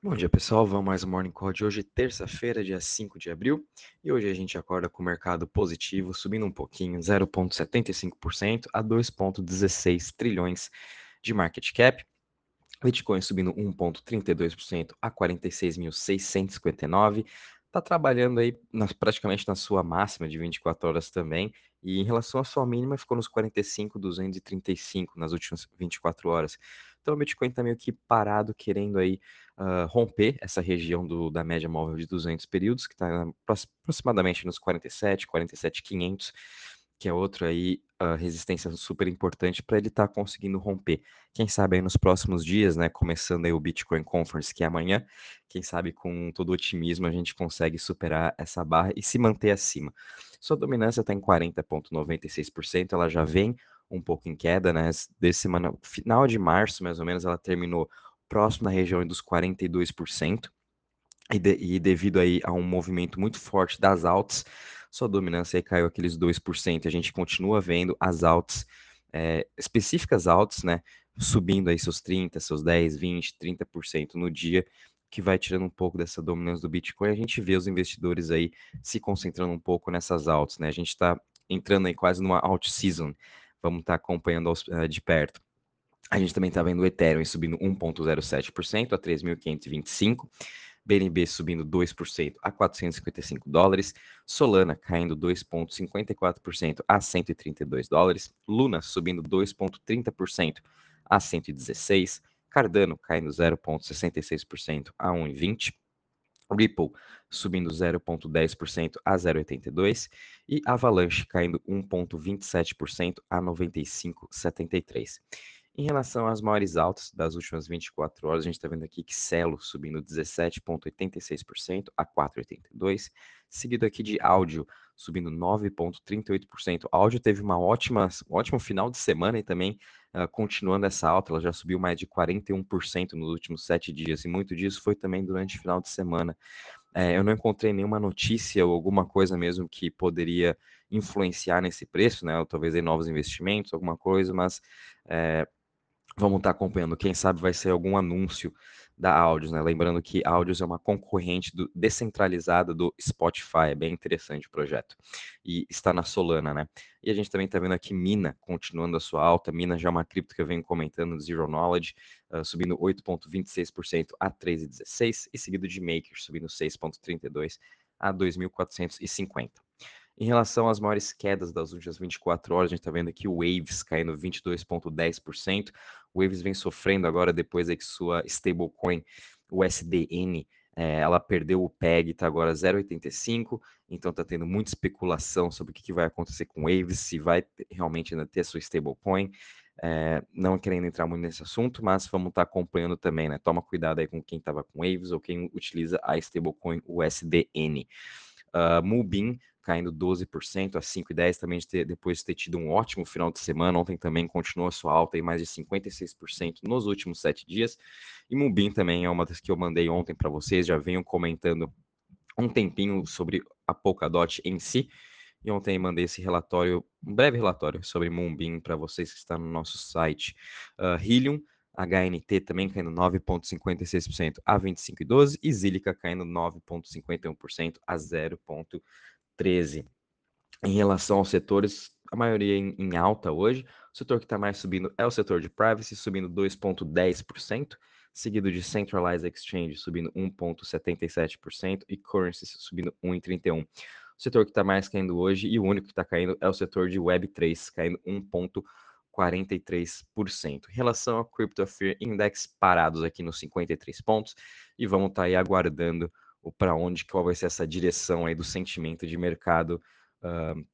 Bom dia, pessoal. Vamos mais um Morning Call de hoje, terça-feira, dia 5 de abril. E hoje a gente acorda com o mercado positivo, subindo um pouquinho, 0,75% a 2,16 trilhões de market cap. Bitcoin subindo 1,32% a 46.659. Está trabalhando aí nas, praticamente na sua máxima de 24 horas também. E em relação à sua mínima, ficou nos 45,235 nas últimas 24 horas. Então o Bitcoin está meio que parado, querendo aí uh, romper essa região do, da média móvel de 200 períodos, que está aproximadamente nos 47, 47,500, que é outro aí resistência super importante para ele estar tá conseguindo romper. Quem sabe aí nos próximos dias, né, começando aí o Bitcoin Conference que é amanhã, quem sabe com todo otimismo a gente consegue superar essa barra e se manter acima. Sua dominância está em 40,96%, ela já vem um pouco em queda, né? Desse semana, final de março, mais ou menos, ela terminou próximo na região dos 42%. E, de, e devido aí a um movimento muito forte das altas, sua dominância aí caiu aqueles 2%. A gente continua vendo as altas, é, específicas altas, né? Subindo aí seus 30, seus 10, 20, 30% no dia, que vai tirando um pouco dessa dominância do Bitcoin. A gente vê os investidores aí se concentrando um pouco nessas altas, né? A gente está entrando aí quase numa alt season vamos estar tá acompanhando uh, de perto. A gente também está vendo o Ethereum subindo 1,07% a 3.525. BNB subindo 2% a 455 dólares, Solana caindo 2,54% a 132 dólares, Luna subindo 2,30% a 116, Cardano caindo 0,66% a 1,20, Ripple subindo 0,10% a 0,82% e Avalanche caindo 1,27% a 95,73%. Em relação às maiores altas das últimas 24 horas, a gente está vendo aqui que Celo subindo 17,86% a 4,82%, seguido aqui de áudio subindo 9,38%. Áudio teve uma ótima, um ótimo final de semana e também uh, continuando essa alta, ela já subiu mais de 41% nos últimos sete dias, e muito disso foi também durante o final de semana. É, eu não encontrei nenhuma notícia ou alguma coisa mesmo que poderia influenciar nesse preço, né? Ou talvez em novos investimentos, alguma coisa, mas é, vamos estar acompanhando. Quem sabe vai ser algum anúncio da Audios, né? Lembrando que Audios é uma concorrente do, descentralizada do Spotify, é bem interessante o projeto. E está na Solana, né? E a gente também está vendo aqui Mina continuando a sua alta. Mina já é uma cripto que eu venho comentando, Zero Knowledge, uh, subindo 8,26% a 3,16%, e seguido de Maker, subindo 6,32% a 2.450. Em relação às maiores quedas das últimas 24 horas, a gente está vendo aqui o Waves caindo 22,10%. O Waves vem sofrendo agora depois que sua stablecoin, o SDN, é, ela perdeu o PEG, está agora 0,85, então está tendo muita especulação sobre o que, que, vai acontecer com o Waves, se vai realmente ainda ter sua stablecoin. É, não querendo entrar muito nesse assunto, mas vamos estar tá acompanhando também, né? Toma cuidado aí com quem estava com Waves ou quem utiliza a stablecoin USDN. Uh, Mubin caindo 12% a 5,10 também de ter, depois de ter tido um ótimo final de semana. Ontem também continuou a sua alta em mais de 56% nos últimos sete dias. E Mubin também é uma das que eu mandei ontem para vocês, já venho comentando um tempinho sobre a Polkadot em si. E ontem mandei esse relatório, um breve relatório sobre Moonbeam para vocês que está no nosso site. Uh, Helium, HNT também caindo 9,56% a 25,12% e Zilica caindo 9,51% a 0,5%. 13. Em relação aos setores, a maioria em, em alta hoje. O setor que está mais subindo é o setor de privacy, subindo 2,10%, seguido de Centralized Exchange subindo 1,77% e Currencies subindo 1,31%. O setor que está mais caindo hoje e o único que está caindo é o setor de Web3, caindo 1,43%. Em relação ao Crypto Fear Index, parados aqui nos 53 pontos e vamos estar tá aí aguardando para onde, qual vai ser essa direção aí do sentimento de mercado uh,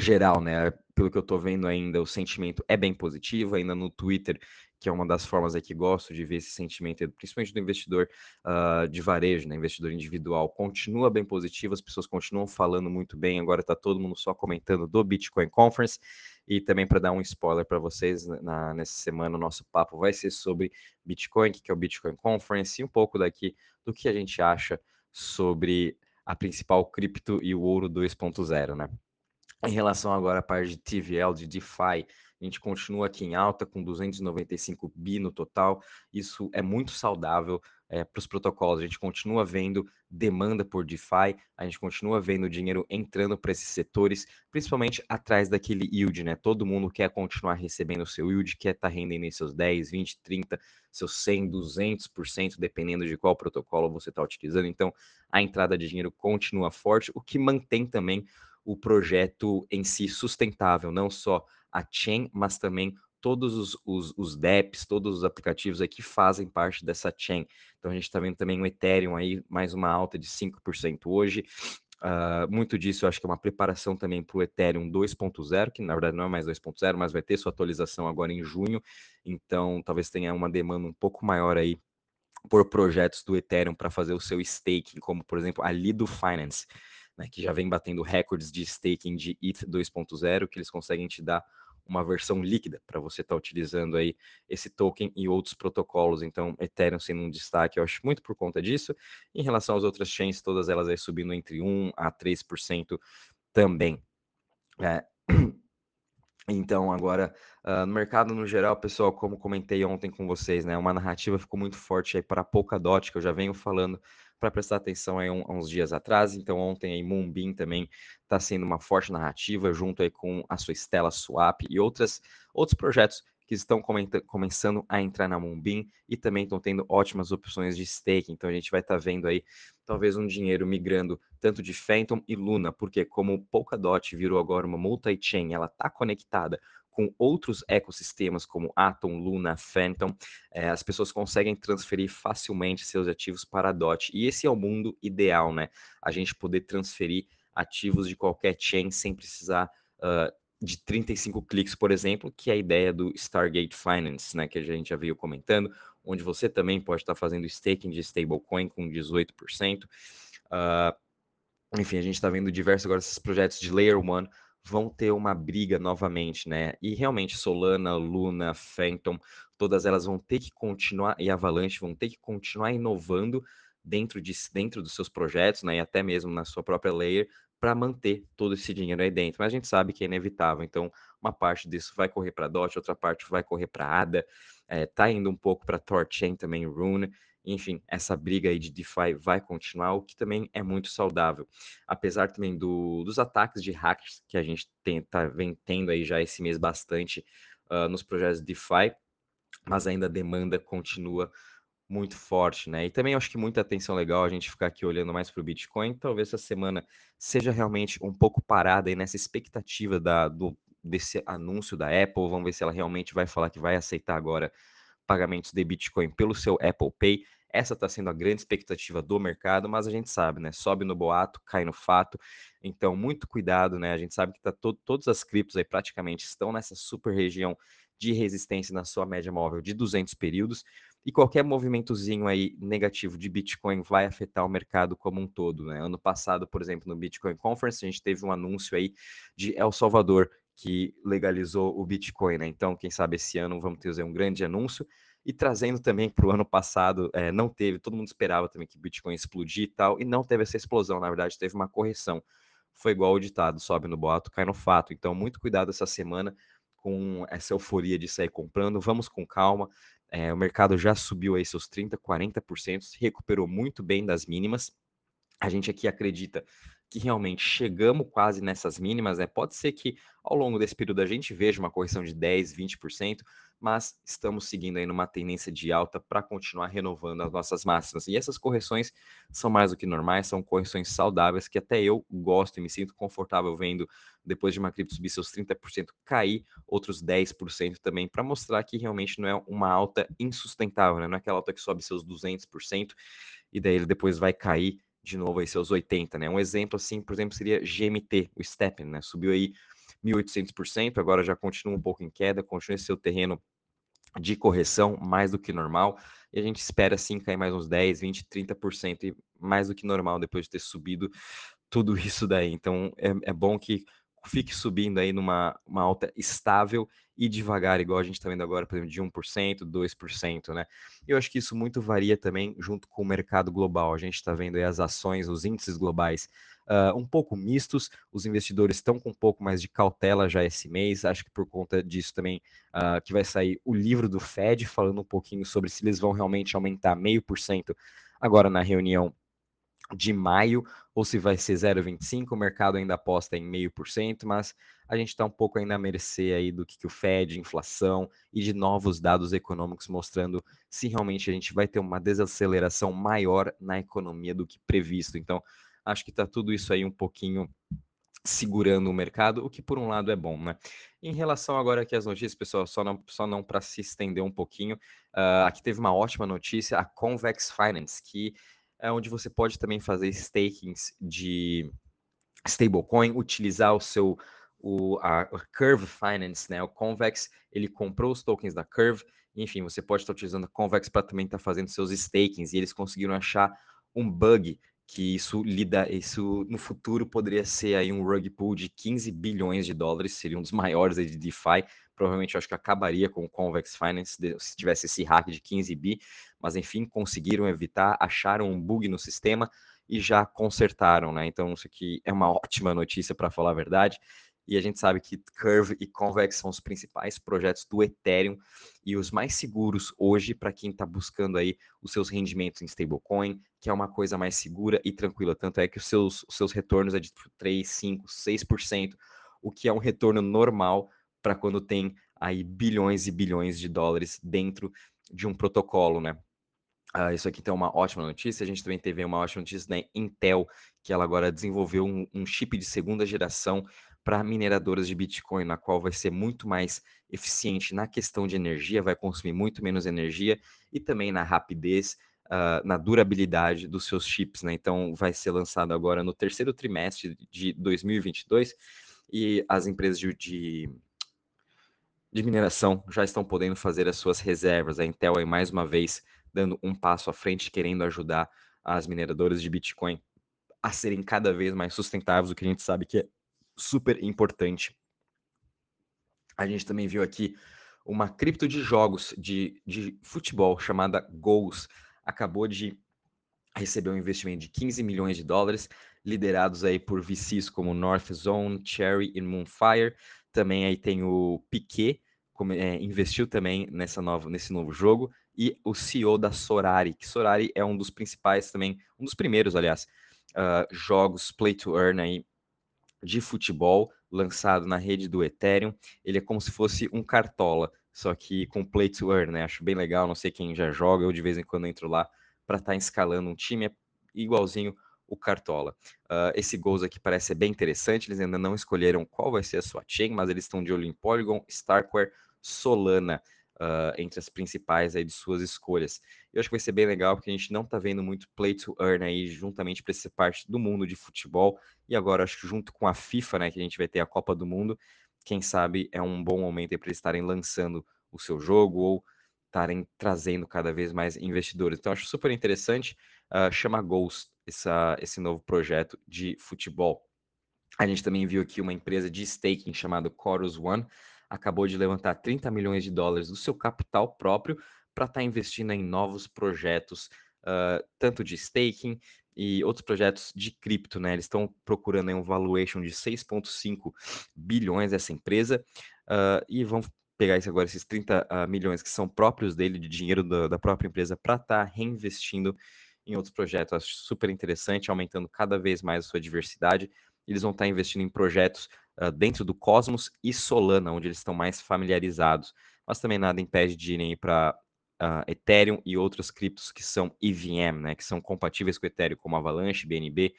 geral, né? Pelo que eu estou vendo ainda, o sentimento é bem positivo, ainda no Twitter, que é uma das formas aí que gosto de ver esse sentimento, principalmente do investidor uh, de varejo, né? Investidor individual, continua bem positivo, as pessoas continuam falando muito bem, agora está todo mundo só comentando do Bitcoin Conference, e também para dar um spoiler para vocês, né, na, nessa semana o nosso papo vai ser sobre Bitcoin, que é o Bitcoin Conference, e um pouco daqui do que a gente acha sobre a principal cripto e o ouro 2.0, né? Em relação agora à parte de TVL, de DeFi, a gente continua aqui em alta com 295 bi no total. Isso é muito saudável é, para os protocolos. A gente continua vendo demanda por DeFi, a gente continua vendo dinheiro entrando para esses setores, principalmente atrás daquele yield, né? Todo mundo quer continuar recebendo o seu yield, quer estar tá rendendo em seus 10, 20, 30, seus 100, 200%, dependendo de qual protocolo você está utilizando. Então, a entrada de dinheiro continua forte, o que mantém também o projeto em si sustentável, não só a chain, mas também todos os, os, os DEPs, todos os aplicativos aqui fazem parte dessa chain. Então a gente está vendo também o Ethereum aí, mais uma alta de 5% hoje. Uh, muito disso eu acho que é uma preparação também para o Ethereum 2.0, que na verdade não é mais 2.0, mas vai ter sua atualização agora em junho. Então talvez tenha uma demanda um pouco maior aí por projetos do Ethereum para fazer o seu staking, como por exemplo a Lido Finance, né, que já vem batendo recordes de staking de ETH 2.0, que eles conseguem te dar uma versão líquida para você estar tá utilizando aí esse token e outros protocolos. Então, Ethereum sendo um destaque, eu acho muito por conta disso. Em relação às outras chains, todas elas aí subindo entre 1 a 3% também. É. Então, agora, uh, no mercado no geral, pessoal, como comentei ontem com vocês, né, uma narrativa ficou muito forte aí para Polkadot, que eu já venho falando para prestar atenção aí um, uns dias atrás. Então, ontem aí Moonbeam também está sendo uma forte narrativa, junto aí com a sua Stella Swap e outras, outros projetos que estão começando a entrar na Moonbeam e também estão tendo ótimas opções de stake. Então, a gente vai estar tá vendo aí talvez um dinheiro migrando tanto de Phantom e Luna, porque como Polkadot virou agora uma multi-chain, ela está conectada com outros ecossistemas como Atom, Luna, Phantom, é, as pessoas conseguem transferir facilmente seus ativos para a DOT. E esse é o mundo ideal, né? A gente poder transferir ativos de qualquer chain sem precisar uh, de 35 cliques, por exemplo, que é a ideia do Stargate Finance, né? Que a gente já veio comentando, onde você também pode estar fazendo staking de stablecoin com 18%. Uh, enfim, a gente está vendo diversos agora esses projetos de Layer 1 vão ter uma briga novamente, né? E realmente Solana, Luna, Phantom, todas elas vão ter que continuar e Avalanche vão ter que continuar inovando dentro de dentro dos seus projetos, né? E até mesmo na sua própria layer para manter todo esse dinheiro aí dentro. Mas a gente sabe que é inevitável. Então, uma parte disso vai correr para DOT, outra parte vai correr para ADA, é, tá indo um pouco para Torchain também, Rune. Enfim, essa briga aí de DeFi vai continuar, o que também é muito saudável. Apesar também do, dos ataques de hackers que a gente tem, tá, vem tendo aí já esse mês bastante uh, nos projetos DeFi, mas ainda a demanda continua muito forte, né? E também acho que muita atenção legal a gente ficar aqui olhando mais para o Bitcoin. Talvez essa semana seja realmente um pouco parada aí nessa expectativa da, do, desse anúncio da Apple. Vamos ver se ela realmente vai falar que vai aceitar agora pagamentos de Bitcoin pelo seu Apple Pay. Essa está sendo a grande expectativa do mercado, mas a gente sabe, né? Sobe no boato, cai no fato. Então, muito cuidado, né? A gente sabe que tá to todas as criptos aí praticamente estão nessa super região de resistência na sua média móvel de 200 períodos. E qualquer movimentozinho aí negativo de Bitcoin vai afetar o mercado como um todo, né? Ano passado, por exemplo, no Bitcoin Conference, a gente teve um anúncio aí de El Salvador que legalizou o Bitcoin, né? Então, quem sabe esse ano vamos ter um grande anúncio. E trazendo também para o ano passado, é, não teve, todo mundo esperava também que o Bitcoin explodir e tal, e não teve essa explosão, na verdade, teve uma correção. Foi igual o ditado: sobe no boato, cai no fato. Então, muito cuidado essa semana com essa euforia de sair comprando, vamos com calma. É, o mercado já subiu aí seus 30%, 40%, se recuperou muito bem das mínimas. A gente aqui acredita que realmente chegamos quase nessas mínimas, né? Pode ser que ao longo desse período a gente veja uma correção de 10, 20%, mas estamos seguindo aí numa tendência de alta para continuar renovando as nossas máximas. E essas correções são mais do que normais, são correções saudáveis que até eu gosto e me sinto confortável vendo depois de uma cripto subir seus 30%, cair outros 10% também, para mostrar que realmente não é uma alta insustentável, né? não é aquela alta que sobe seus 200% e daí ele depois vai cair de novo aí seus 80, né? Um exemplo assim, por exemplo, seria GMT, o Steppen, né? Subiu aí 1800%, agora já continua um pouco em queda, continua esse seu terreno de correção mais do que normal, e a gente espera sim cair mais uns 10, 20, 30% e mais do que normal depois de ter subido tudo isso daí. Então é, é bom que fique subindo aí numa uma alta estável e devagar, igual a gente está vendo agora, por exemplo, de 1%, 2%, né? Eu acho que isso muito varia também junto com o mercado global. A gente está vendo aí as ações, os índices globais uh, um pouco mistos, os investidores estão com um pouco mais de cautela já esse mês, acho que por conta disso também uh, que vai sair o livro do Fed falando um pouquinho sobre se eles vão realmente aumentar meio por cento agora na reunião de maio, ou se vai ser 0,25, o mercado ainda aposta em meio por cento, mas a gente está um pouco ainda à mercê aí do que, que o Fed, inflação e de novos dados econômicos mostrando se realmente a gente vai ter uma desaceleração maior na economia do que previsto. Então, acho que está tudo isso aí um pouquinho segurando o mercado, o que por um lado é bom, né? Em relação agora aqui às notícias, pessoal, só não, só não para se estender um pouquinho, uh, aqui teve uma ótima notícia, a Convex Finance, que é onde você pode também fazer stakings de stablecoin, utilizar o seu o, a, Curve Finance, né? O Convex, ele comprou os tokens da Curve, enfim, você pode estar utilizando a Convex para também estar fazendo seus stakings, e eles conseguiram achar um bug que isso lida, isso no futuro poderia ser aí um rug pool de 15 bilhões de dólares, seria um dos maiores de DeFi, provavelmente eu acho que acabaria com o Convex Finance se tivesse esse hack de 15 bi, mas enfim, conseguiram evitar, acharam um bug no sistema e já consertaram, né? Então isso aqui é uma ótima notícia para falar a verdade e a gente sabe que Curve e Convex são os principais projetos do Ethereum e os mais seguros hoje para quem está buscando aí os seus rendimentos em stablecoin, que é uma coisa mais segura e tranquila. Tanto é que os seus, os seus retornos é de 3, 5, 6%, o que é um retorno normal para quando tem aí bilhões e bilhões de dólares dentro de um protocolo, né? Uh, isso aqui tem uma ótima notícia. A gente também teve uma ótima notícia da Intel, que ela agora desenvolveu um, um chip de segunda geração para mineradoras de Bitcoin, na qual vai ser muito mais eficiente na questão de energia, vai consumir muito menos energia e também na rapidez, uh, na durabilidade dos seus chips. Né? Então, vai ser lançado agora no terceiro trimestre de 2022 e as empresas de, de, de mineração já estão podendo fazer as suas reservas. A Intel aí mais uma vez dando um passo à frente, querendo ajudar as mineradoras de Bitcoin a serem cada vez mais sustentáveis, o que a gente sabe que é super importante. A gente também viu aqui uma cripto de jogos de, de futebol chamada Goals. Acabou de receber um investimento de 15 milhões de dólares, liderados aí por VCs como North Zone, Cherry e Moonfire. Também aí tem o Piquet, como, é, investiu também nessa nova, nesse novo jogo, e o CEO da Sorari, que Sorari é um dos principais também, um dos primeiros, aliás, uh, jogos play to earn aí de futebol lançado na rede do Ethereum. Ele é como se fosse um cartola, só que com play to earn, né? Acho bem legal, não sei quem já joga, eu de vez em quando entro lá para estar tá escalando um time, é igualzinho o Cartola. Uh, esse Goals aqui parece ser bem interessante, eles ainda não escolheram qual vai ser a sua chain, mas eles estão de olho em Polygon, Starkware, Solana uh, entre as principais aí de suas escolhas. Eu acho que vai ser bem legal, porque a gente não está vendo muito play to earn aí juntamente para essa parte do mundo de futebol. E agora, acho que junto com a FIFA, né, que a gente vai ter a Copa do Mundo, quem sabe é um bom momento para eles estarem lançando o seu jogo ou estarem trazendo cada vez mais investidores. Então, acho super interessante. Uh, chama Ghost essa, esse novo projeto de futebol. A gente também viu aqui uma empresa de staking chamada Chorus One, acabou de levantar 30 milhões de dólares do seu capital próprio para estar tá investindo em novos projetos, uh, tanto de staking e outros projetos de cripto, né? Eles estão procurando um valuation de 6,5 bilhões essa empresa uh, e vão pegar agora esses 30 uh, milhões que são próprios dele, de dinheiro da, da própria empresa, para estar tá reinvestindo em outros projetos. Acho super interessante, aumentando cada vez mais a sua diversidade. Eles vão estar tá investindo em projetos uh, dentro do Cosmos e Solana, onde eles estão mais familiarizados. Mas também nada impede de irem para uh, Ethereum e outros criptos que são EVM, né, que são compatíveis com Ethereum, como Avalanche, BNB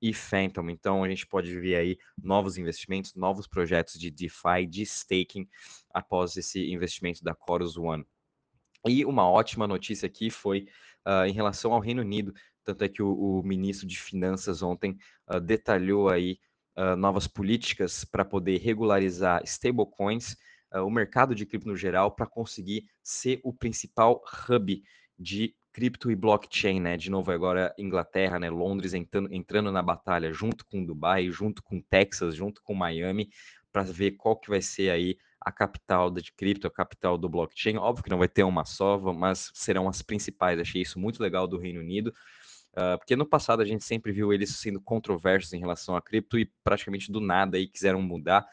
e Phantom. Então a gente pode ver aí novos investimentos, novos projetos de DeFi, de staking após esse investimento da Chorus One. E uma ótima notícia aqui foi uh, em relação ao Reino Unido, tanto é que o, o ministro de Finanças ontem uh, detalhou aí uh, novas políticas para poder regularizar stablecoins, uh, o mercado de cripto no geral, para conseguir ser o principal hub de cripto e blockchain, né? De novo agora Inglaterra, né? Londres entrando, entrando na batalha junto com Dubai, junto com Texas, junto com Miami, para ver qual que vai ser aí a capital de cripto, a capital do blockchain. Óbvio que não vai ter uma só, mas serão as principais. Achei isso muito legal do Reino Unido. Uh, porque no passado a gente sempre viu eles sendo controversos em relação a cripto e praticamente do nada aí quiseram mudar.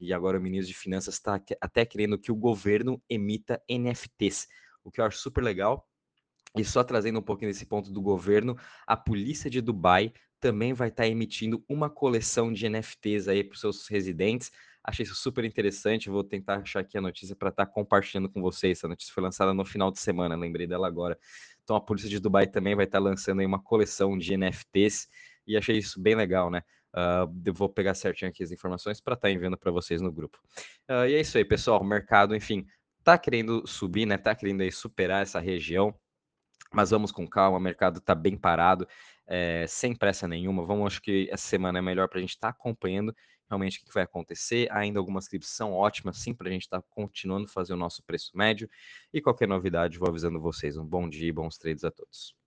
E agora o ministro de Finanças está até querendo que o governo emita NFTs, o que eu acho super legal. E só trazendo um pouquinho desse ponto do governo, a polícia de Dubai também vai estar tá emitindo uma coleção de NFTs aí para os seus residentes. Achei isso super interessante. Vou tentar achar aqui a notícia para estar tá compartilhando com vocês. Essa notícia foi lançada no final de semana, lembrei dela agora. Então a polícia de Dubai também vai estar tá lançando aí uma coleção de NFTs e achei isso bem legal, né? Uh, vou pegar certinho aqui as informações para estar enviando para vocês no grupo. Uh, e é isso aí, pessoal. O mercado, enfim, tá querendo subir, né? Tá querendo aí superar essa região, mas vamos com calma. O mercado tá bem parado, é, sem pressa nenhuma. Vamos, acho que essa semana é melhor para a gente estar tá acompanhando realmente o que vai acontecer. Ainda algumas clipes são ótimas, sim, para a gente estar tá continuando a fazer o nosso preço médio. E qualquer novidade, vou avisando vocês. Um bom dia e bons trades a todos.